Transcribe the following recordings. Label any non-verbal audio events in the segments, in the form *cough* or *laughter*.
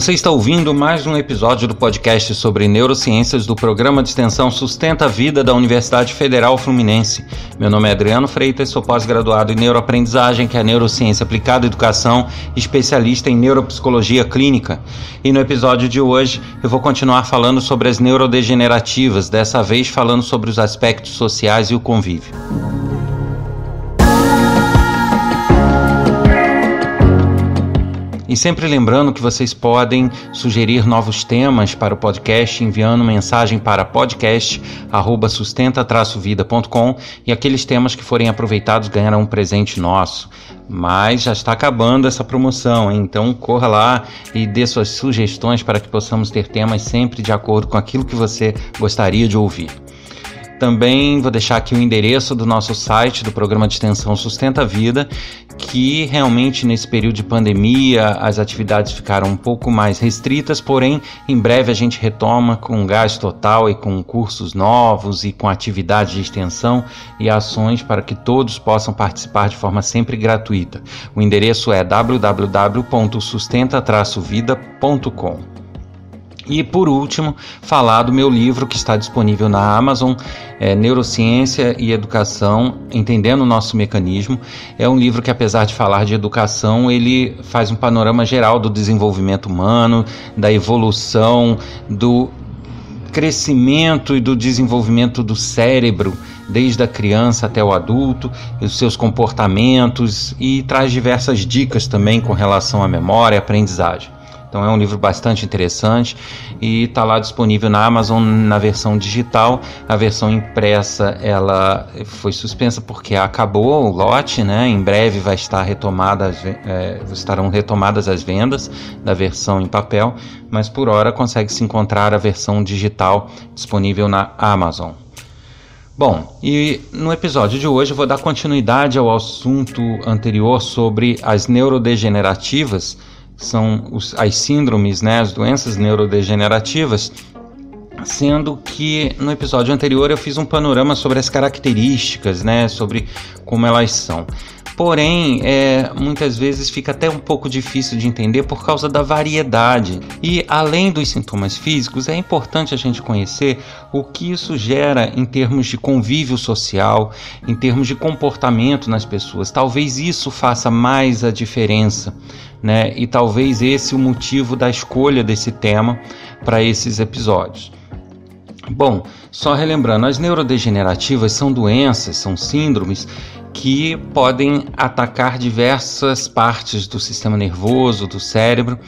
Você está ouvindo mais um episódio do podcast sobre neurociências do programa de extensão Sustenta a Vida da Universidade Federal Fluminense. Meu nome é Adriano Freitas, sou pós-graduado em neuroaprendizagem, que é neurociência aplicada à educação, especialista em neuropsicologia clínica. E no episódio de hoje eu vou continuar falando sobre as neurodegenerativas, dessa vez falando sobre os aspectos sociais e o convívio. E sempre lembrando que vocês podem sugerir novos temas para o podcast enviando mensagem para podcast@sustenta-vida.com e aqueles temas que forem aproveitados ganharão um presente nosso. Mas já está acabando essa promoção, hein? então corra lá e dê suas sugestões para que possamos ter temas sempre de acordo com aquilo que você gostaria de ouvir. Também vou deixar aqui o endereço do nosso site do programa de extensão Sustenta a Vida, que realmente nesse período de pandemia as atividades ficaram um pouco mais restritas, porém em breve a gente retoma com gás total e com cursos novos e com atividades de extensão e ações para que todos possam participar de forma sempre gratuita. O endereço é www.sustenta-vida.com. E por último, falar do meu livro que está disponível na Amazon, é, Neurociência e Educação, Entendendo o Nosso Mecanismo. É um livro que, apesar de falar de educação, ele faz um panorama geral do desenvolvimento humano, da evolução, do crescimento e do desenvolvimento do cérebro, desde a criança até o adulto, os seus comportamentos e traz diversas dicas também com relação à memória e aprendizagem. Então é um livro bastante interessante e está lá disponível na Amazon na versão digital. A versão impressa ela foi suspensa porque acabou o lote, né? Em breve vai estar retomada, é, estarão retomadas as vendas da versão em papel, mas por hora consegue se encontrar a versão digital disponível na Amazon. Bom, e no episódio de hoje eu vou dar continuidade ao assunto anterior sobre as neurodegenerativas são os, as síndromes, né, as doenças neurodegenerativas, sendo que no episódio anterior eu fiz um panorama sobre as características, né, sobre como elas são. Porém, é, muitas vezes fica até um pouco difícil de entender por causa da variedade. E além dos sintomas físicos, é importante a gente conhecer o que isso gera em termos de convívio social, em termos de comportamento nas pessoas. Talvez isso faça mais a diferença né? E talvez esse o motivo da escolha desse tema para esses episódios. Bom, só relembrando, as neurodegenerativas são doenças, são síndromes que podem atacar diversas partes do sistema nervoso, do cérebro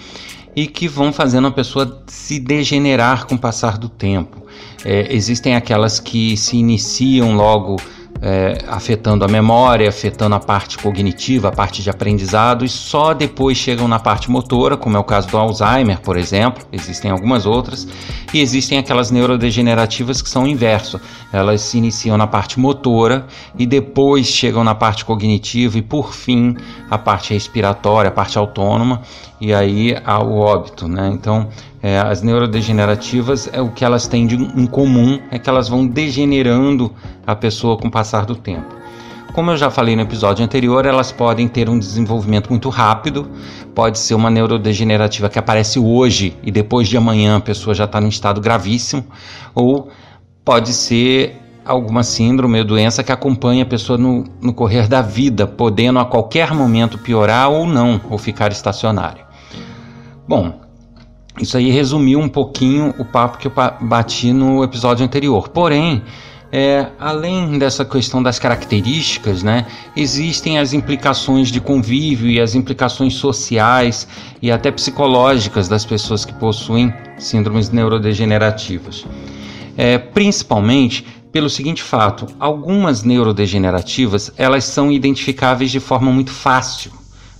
e que vão fazendo a pessoa se degenerar com o passar do tempo. É, existem aquelas que se iniciam logo é, afetando a memória, afetando a parte cognitiva, a parte de aprendizado, e só depois chegam na parte motora, como é o caso do Alzheimer, por exemplo. Existem algumas outras, e existem aquelas neurodegenerativas que são o inverso. Elas se iniciam na parte motora e depois chegam na parte cognitiva e, por fim, a parte respiratória, a parte autônoma, e aí há o óbito, né? Então, é, as neurodegenerativas, é o que elas têm de, em comum é que elas vão degenerando a pessoa com o passar do tempo. Como eu já falei no episódio anterior, elas podem ter um desenvolvimento muito rápido, pode ser uma neurodegenerativa que aparece hoje e depois de amanhã a pessoa já está em estado gravíssimo, ou pode ser alguma síndrome ou doença que acompanha a pessoa no, no correr da vida, podendo a qualquer momento piorar ou não, ou ficar estacionário. Bom, isso aí resumiu um pouquinho o papo que eu bati no episódio anterior. Porém, é, além dessa questão das características, né, existem as implicações de convívio e as implicações sociais e até psicológicas das pessoas que possuem síndromes neurodegenerativas. É, principalmente pelo seguinte fato: algumas neurodegenerativas elas são identificáveis de forma muito fácil,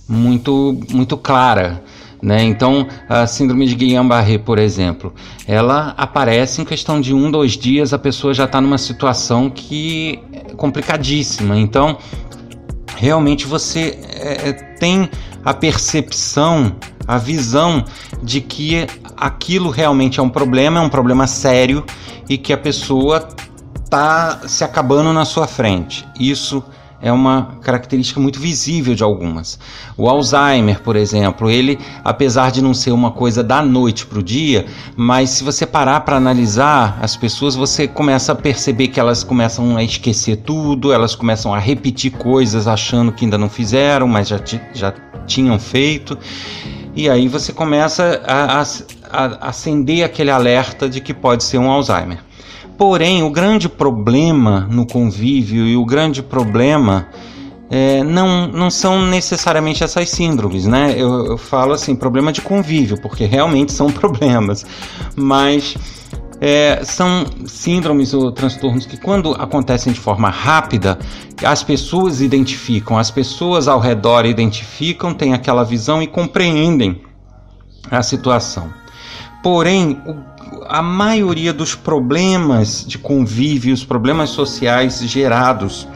muito muito clara. Né? Então, a síndrome de Guillain-Barré, por exemplo, ela aparece em questão de um, dois dias, a pessoa já está numa situação que é complicadíssima. Então, realmente você é, é, tem a percepção, a visão de que aquilo realmente é um problema, é um problema sério e que a pessoa está se acabando na sua frente. Isso é uma característica muito visível de algumas. O Alzheimer, por exemplo, ele, apesar de não ser uma coisa da noite para o dia, mas se você parar para analisar as pessoas, você começa a perceber que elas começam a esquecer tudo, elas começam a repetir coisas achando que ainda não fizeram, mas já, já tinham feito. E aí você começa a, a, a acender aquele alerta de que pode ser um Alzheimer. Porém, o grande problema no convívio e o grande problema é, não, não são necessariamente essas síndromes, né? Eu, eu, falo assim, problema de convívio, porque realmente são *laughs* problemas, mas é, são síndromes ou transtornos que, quando acontecem de forma rápida, as pessoas identificam, as pessoas ao redor identificam, têm aquela visão e compreendem a situação. Porém, o a maioria dos problemas de convívio, os problemas sociais gerados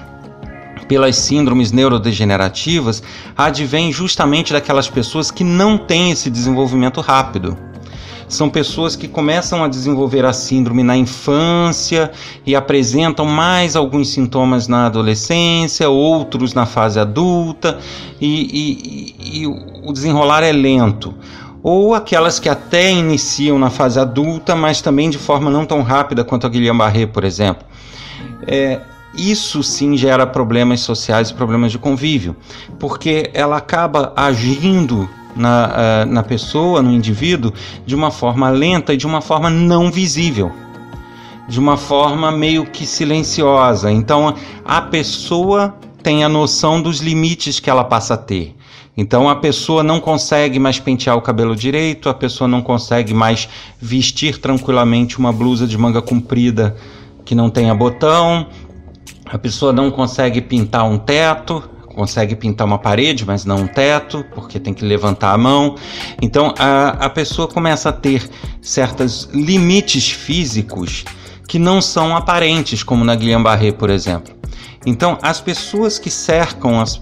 pelas síndromes neurodegenerativas advém justamente daquelas pessoas que não têm esse desenvolvimento rápido. São pessoas que começam a desenvolver a síndrome na infância e apresentam mais alguns sintomas na adolescência, outros na fase adulta, e, e, e o desenrolar é lento ou aquelas que até iniciam na fase adulta, mas também de forma não tão rápida quanto a Guillain-Barré, por exemplo. É, isso sim gera problemas sociais e problemas de convívio, porque ela acaba agindo na, uh, na pessoa, no indivíduo, de uma forma lenta e de uma forma não visível, de uma forma meio que silenciosa. Então a pessoa tem a noção dos limites que ela passa a ter. Então a pessoa não consegue mais pentear o cabelo direito, a pessoa não consegue mais vestir tranquilamente uma blusa de manga comprida que não tenha botão, a pessoa não consegue pintar um teto, consegue pintar uma parede, mas não um teto, porque tem que levantar a mão. Então a, a pessoa começa a ter certos limites físicos que não são aparentes, como na Guillain-Barré, por exemplo. Então, as pessoas que cercam as, uh,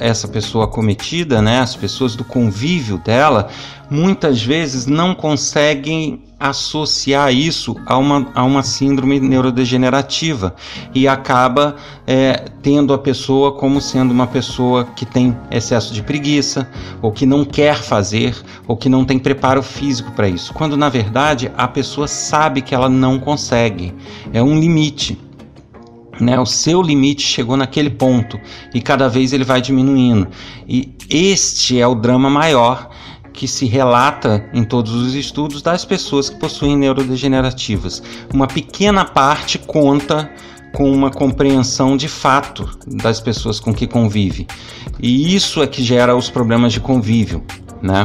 essa pessoa acometida, né, as pessoas do convívio dela, muitas vezes não conseguem associar isso a uma, a uma síndrome neurodegenerativa e acaba é, tendo a pessoa como sendo uma pessoa que tem excesso de preguiça, ou que não quer fazer, ou que não tem preparo físico para isso, quando na verdade a pessoa sabe que ela não consegue, é um limite. Né, o seu limite chegou naquele ponto e cada vez ele vai diminuindo. E este é o drama maior que se relata em todos os estudos das pessoas que possuem neurodegenerativas. Uma pequena parte conta com uma compreensão de fato das pessoas com que convive. E isso é que gera os problemas de convívio. Né?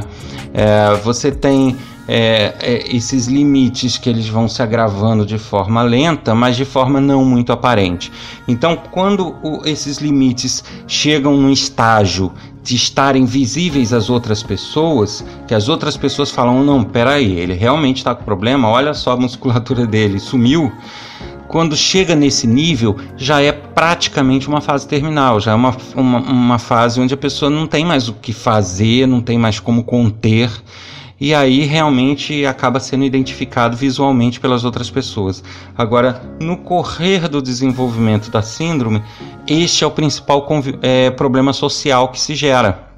É, você tem é, é, esses limites que eles vão se agravando de forma lenta, mas de forma não muito aparente. Então, quando o, esses limites chegam num estágio de estarem visíveis às outras pessoas, que as outras pessoas falam: não, peraí, ele realmente está com problema, olha só a musculatura dele, sumiu. Quando chega nesse nível, já é praticamente uma fase terminal, já é uma, uma, uma fase onde a pessoa não tem mais o que fazer, não tem mais como conter e aí realmente acaba sendo identificado visualmente pelas outras pessoas. Agora, no correr do desenvolvimento da síndrome, este é o principal é, problema social que se gera,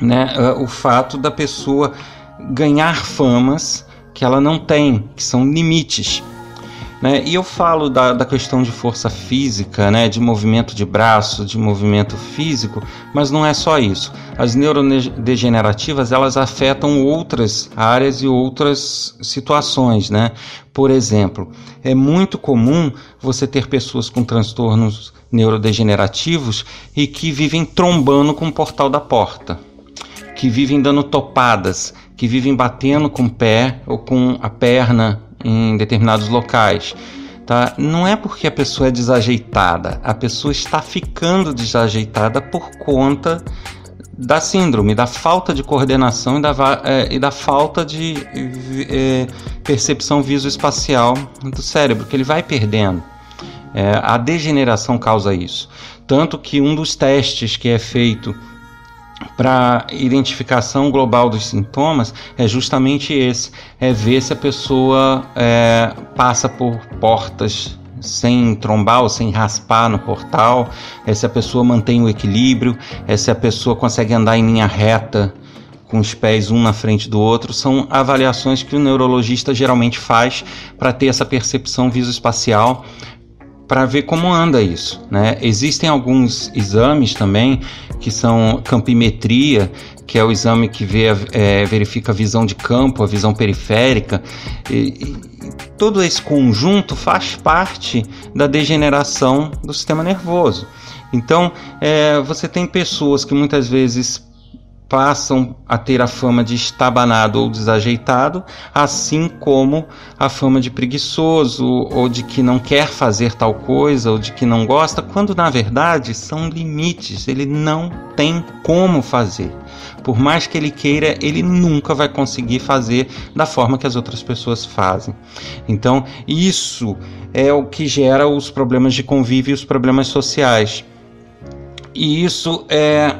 né? É, o fato da pessoa ganhar famas que ela não tem, que são limites. Né? E eu falo da, da questão de força física, né? de movimento de braço, de movimento físico, mas não é só isso. As neurodegenerativas elas afetam outras áreas e outras situações. Né? Por exemplo, é muito comum você ter pessoas com transtornos neurodegenerativos e que vivem trombando com o portal da porta, que vivem dando topadas, que vivem batendo com o pé ou com a perna em determinados locais. Tá? Não é porque a pessoa é desajeitada, a pessoa está ficando desajeitada por conta da síndrome, da falta de coordenação e da, é, e da falta de é, percepção visoespacial do cérebro, que ele vai perdendo. É, a degeneração causa isso. Tanto que um dos testes que é feito para identificação global dos sintomas é justamente esse: é ver se a pessoa é, passa por portas sem trombar ou sem raspar no portal, é se a pessoa mantém o equilíbrio, é se a pessoa consegue andar em linha reta com os pés um na frente do outro, são avaliações que o neurologista geralmente faz para ter essa percepção visoespacial para ver como anda isso. Né? Existem alguns exames também que são campimetria, que é o exame que vê, é, verifica a visão de campo, a visão periférica. E, e, todo esse conjunto faz parte da degeneração do sistema nervoso. Então, é, você tem pessoas que muitas vezes passam a ter a fama de estabanado ou desajeitado, assim como a fama de preguiçoso ou de que não quer fazer tal coisa ou de que não gosta, quando na verdade são limites, ele não tem como fazer. Por mais que ele queira, ele nunca vai conseguir fazer da forma que as outras pessoas fazem. Então, isso é o que gera os problemas de convívio e os problemas sociais. E isso é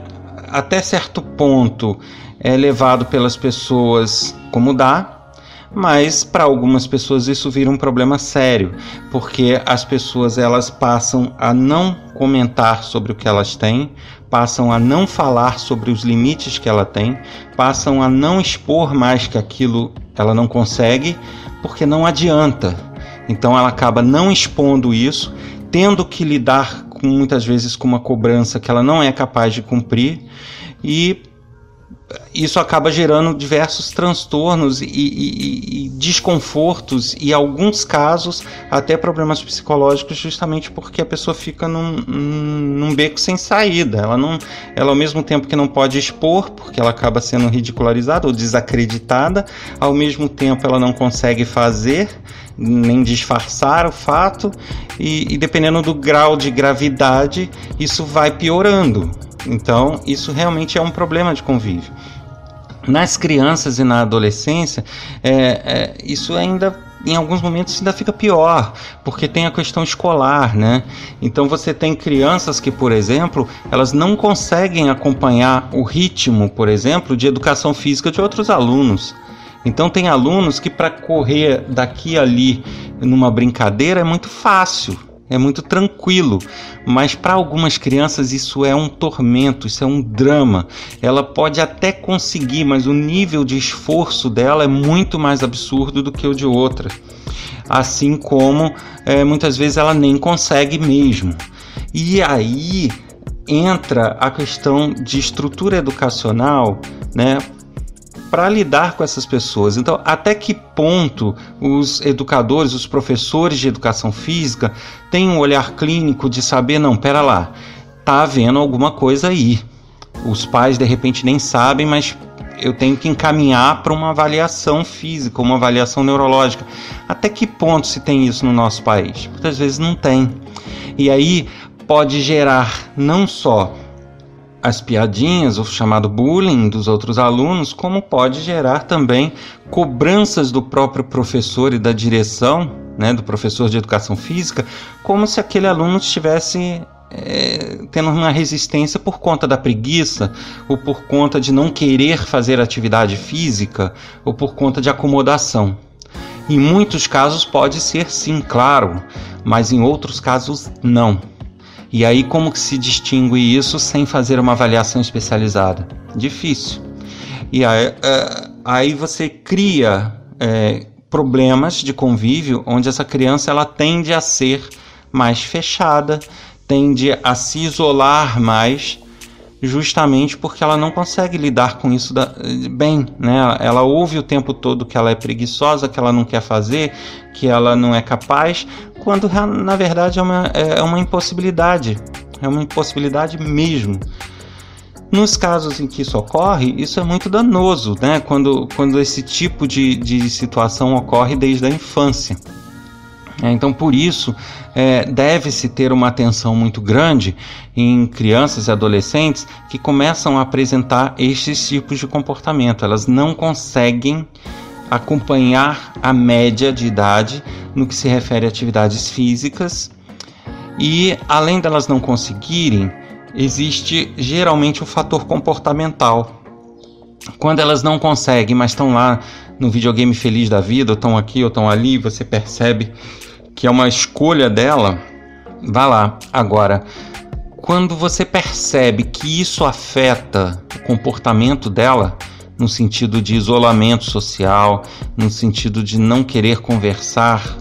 até certo ponto é levado pelas pessoas como dá, mas para algumas pessoas isso vira um problema sério, porque as pessoas elas passam a não comentar sobre o que elas têm, passam a não falar sobre os limites que ela tem, passam a não expor mais que aquilo ela não consegue, porque não adianta. Então ela acaba não expondo isso, tendo que lidar com, muitas vezes com uma cobrança que ela não é capaz de cumprir e isso acaba gerando diversos transtornos e, e, e, desconfortos e, alguns casos, até problemas psicológicos, justamente porque a pessoa fica num, num beco sem saída. Ela, não, ela, ao mesmo tempo que não pode expor, porque ela acaba sendo ridicularizada ou desacreditada, ao mesmo tempo ela não consegue fazer nem disfarçar o fato, e, e dependendo do grau de gravidade, isso vai piorando. Então, isso realmente é um problema de convívio. Nas crianças e na adolescência, é, é, isso ainda em alguns momentos ainda fica pior, porque tem a questão escolar, né? Então você tem crianças que, por exemplo, elas não conseguem acompanhar o ritmo, por exemplo, de educação física de outros alunos. Então tem alunos que para correr daqui a ali numa brincadeira é muito fácil, é muito tranquilo, mas para algumas crianças isso é um tormento, isso é um drama. Ela pode até conseguir, mas o nível de esforço dela é muito mais absurdo do que o de outra. Assim como é, muitas vezes ela nem consegue mesmo. E aí entra a questão de estrutura educacional, né? Para lidar com essas pessoas. Então, até que ponto os educadores, os professores de educação física têm um olhar clínico de saber, não, pera lá, tá havendo alguma coisa aí. Os pais de repente nem sabem, mas eu tenho que encaminhar para uma avaliação física, uma avaliação neurológica. Até que ponto se tem isso no nosso país? Muitas vezes não tem. E aí pode gerar não só as piadinhas, o chamado bullying dos outros alunos, como pode gerar também cobranças do próprio professor e da direção, né, do professor de educação física, como se aquele aluno estivesse é, tendo uma resistência por conta da preguiça, ou por conta de não querer fazer atividade física, ou por conta de acomodação. Em muitos casos pode ser sim, claro, mas em outros casos não. E aí, como que se distingue isso sem fazer uma avaliação especializada? Difícil. E aí, é, aí você cria é, problemas de convívio onde essa criança ela tende a ser mais fechada, tende a se isolar mais, justamente porque ela não consegue lidar com isso da, bem, né? Ela ouve o tempo todo que ela é preguiçosa, que ela não quer fazer, que ela não é capaz, quando na verdade é uma, é, é uma impossibilidade, é uma impossibilidade mesmo. Nos casos em que isso ocorre, isso é muito danoso, né? Quando, quando esse tipo de, de situação ocorre desde a infância. É, então, por isso, é, deve-se ter uma atenção muito grande em crianças e adolescentes que começam a apresentar estes tipos de comportamento. Elas não conseguem acompanhar a média de idade no que se refere a atividades físicas. E além delas não conseguirem, existe geralmente o fator comportamental. Quando elas não conseguem, mas estão lá no videogame feliz da vida, ou estão aqui ou estão ali, você percebe que é uma escolha dela, vá lá. Agora, quando você percebe que isso afeta o comportamento dela, no sentido de isolamento social, no sentido de não querer conversar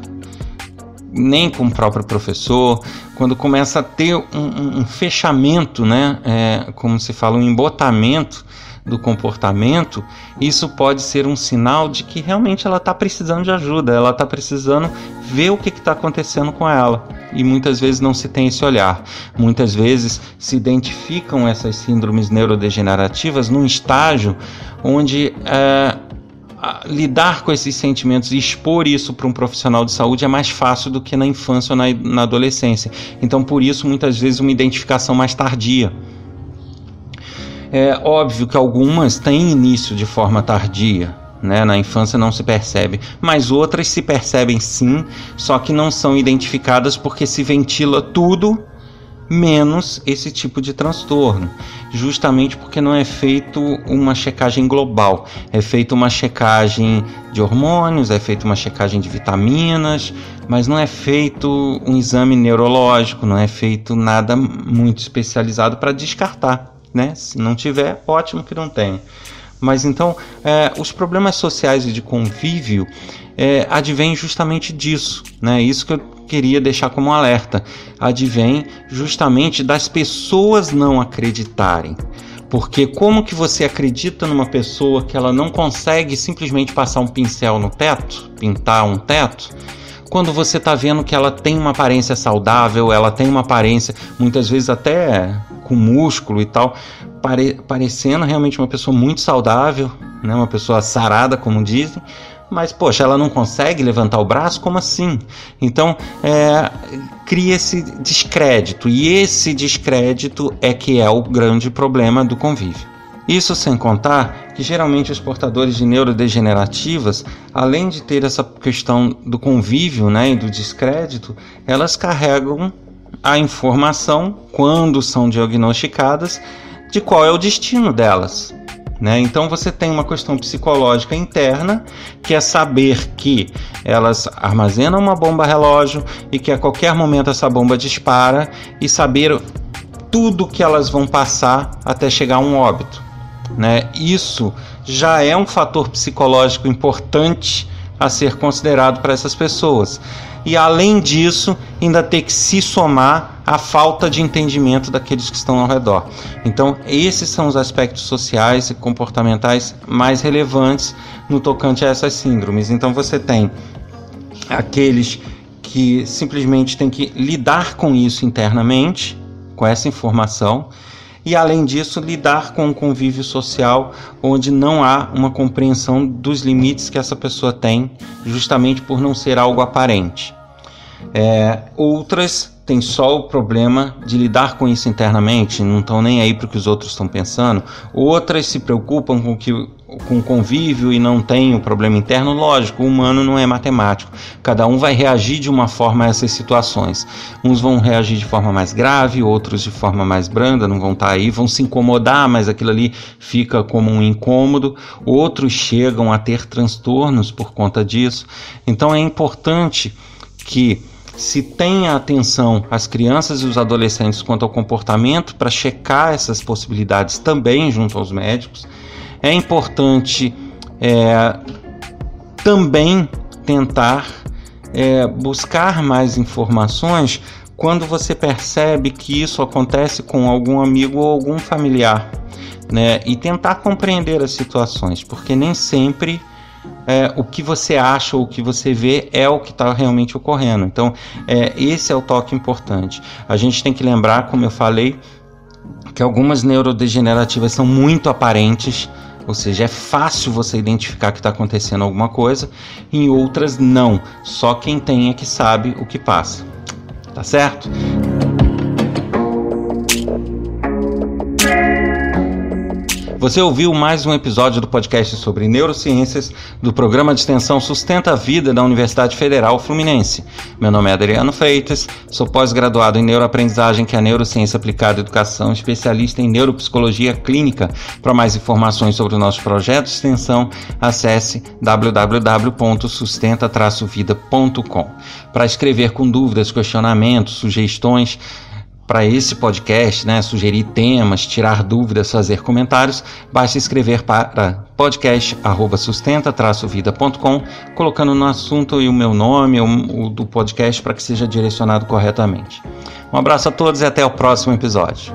nem com o próprio professor, quando começa a ter um, um fechamento, né, é, como se fala, um embotamento do comportamento, isso pode ser um sinal de que realmente ela está precisando de ajuda, ela está precisando ver o que está acontecendo com ela. E muitas vezes não se tem esse olhar. Muitas vezes se identificam essas síndromes neurodegenerativas num estágio onde é, lidar com esses sentimentos e expor isso para um profissional de saúde é mais fácil do que na infância ou na, na adolescência. Então, por isso, muitas vezes, uma identificação mais tardia. É óbvio que algumas têm início de forma tardia, né? Na infância não se percebe, mas outras se percebem sim, só que não são identificadas porque se ventila tudo menos esse tipo de transtorno, justamente porque não é feito uma checagem global, é feita uma checagem de hormônios, é feita uma checagem de vitaminas, mas não é feito um exame neurológico, não é feito nada muito especializado para descartar né? Se não tiver, ótimo que não tem. Mas então, é, os problemas sociais e de convívio é, advêm justamente disso, né? Isso que eu queria deixar como alerta. Advém justamente das pessoas não acreditarem. Porque como que você acredita numa pessoa que ela não consegue simplesmente passar um pincel no teto, pintar um teto? Quando você está vendo que ela tem uma aparência saudável, ela tem uma aparência, muitas vezes até com músculo e tal, pare parecendo realmente uma pessoa muito saudável, né? uma pessoa sarada, como dizem, mas poxa, ela não consegue levantar o braço, como assim? Então é, cria esse descrédito, e esse descrédito é que é o grande problema do convívio. Isso sem contar que geralmente os portadores de neurodegenerativas, além de ter essa questão do convívio né, e do descrédito, elas carregam a informação, quando são diagnosticadas, de qual é o destino delas. Né? Então você tem uma questão psicológica interna, que é saber que elas armazenam uma bomba relógio e que a qualquer momento essa bomba dispara e saber tudo que elas vão passar até chegar a um óbito. Né? Isso já é um fator psicológico importante a ser considerado para essas pessoas. E além disso, ainda ter que se somar a falta de entendimento daqueles que estão ao redor. Então, esses são os aspectos sociais e comportamentais mais relevantes no tocante a essas síndromes. Então, você tem aqueles que simplesmente têm que lidar com isso internamente, com essa informação e, além disso, lidar com um convívio social onde não há uma compreensão dos limites que essa pessoa tem, justamente por não ser algo aparente. É, outras têm só o problema de lidar com isso internamente, não estão nem aí para o que os outros estão pensando. Outras se preocupam com que com convívio e não tem o problema interno, lógico, o humano não é matemático. Cada um vai reagir de uma forma a essas situações. Uns vão reagir de forma mais grave, outros de forma mais branda, não vão estar tá aí, vão se incomodar, mas aquilo ali fica como um incômodo. Outros chegam a ter transtornos por conta disso. Então é importante que se tenha atenção às crianças e os adolescentes quanto ao comportamento para checar essas possibilidades também junto aos médicos. É importante é, também tentar é, buscar mais informações quando você percebe que isso acontece com algum amigo ou algum familiar, né? E tentar compreender as situações, porque nem sempre é, o que você acha ou o que você vê é o que está realmente ocorrendo. Então, é, esse é o toque importante. A gente tem que lembrar, como eu falei, que algumas neurodegenerativas são muito aparentes, ou seja, é fácil você identificar que está acontecendo alguma coisa, em outras não. Só quem tem é que sabe o que passa. Tá certo? Você ouviu mais um episódio do podcast sobre neurociências do programa de extensão Sustenta a Vida da Universidade Federal Fluminense. Meu nome é Adriano Freitas, sou pós-graduado em neuroaprendizagem, que é a neurociência aplicada à educação, especialista em neuropsicologia clínica. Para mais informações sobre o nosso projeto de extensão, acesse www.sustenta-vida.com. Para escrever com dúvidas, questionamentos, sugestões, para esse podcast, né, sugerir temas, tirar dúvidas, fazer comentários, basta escrever para podcast@sustenta-vida.com, colocando no assunto o meu nome, o, o do podcast para que seja direcionado corretamente. Um abraço a todos e até o próximo episódio.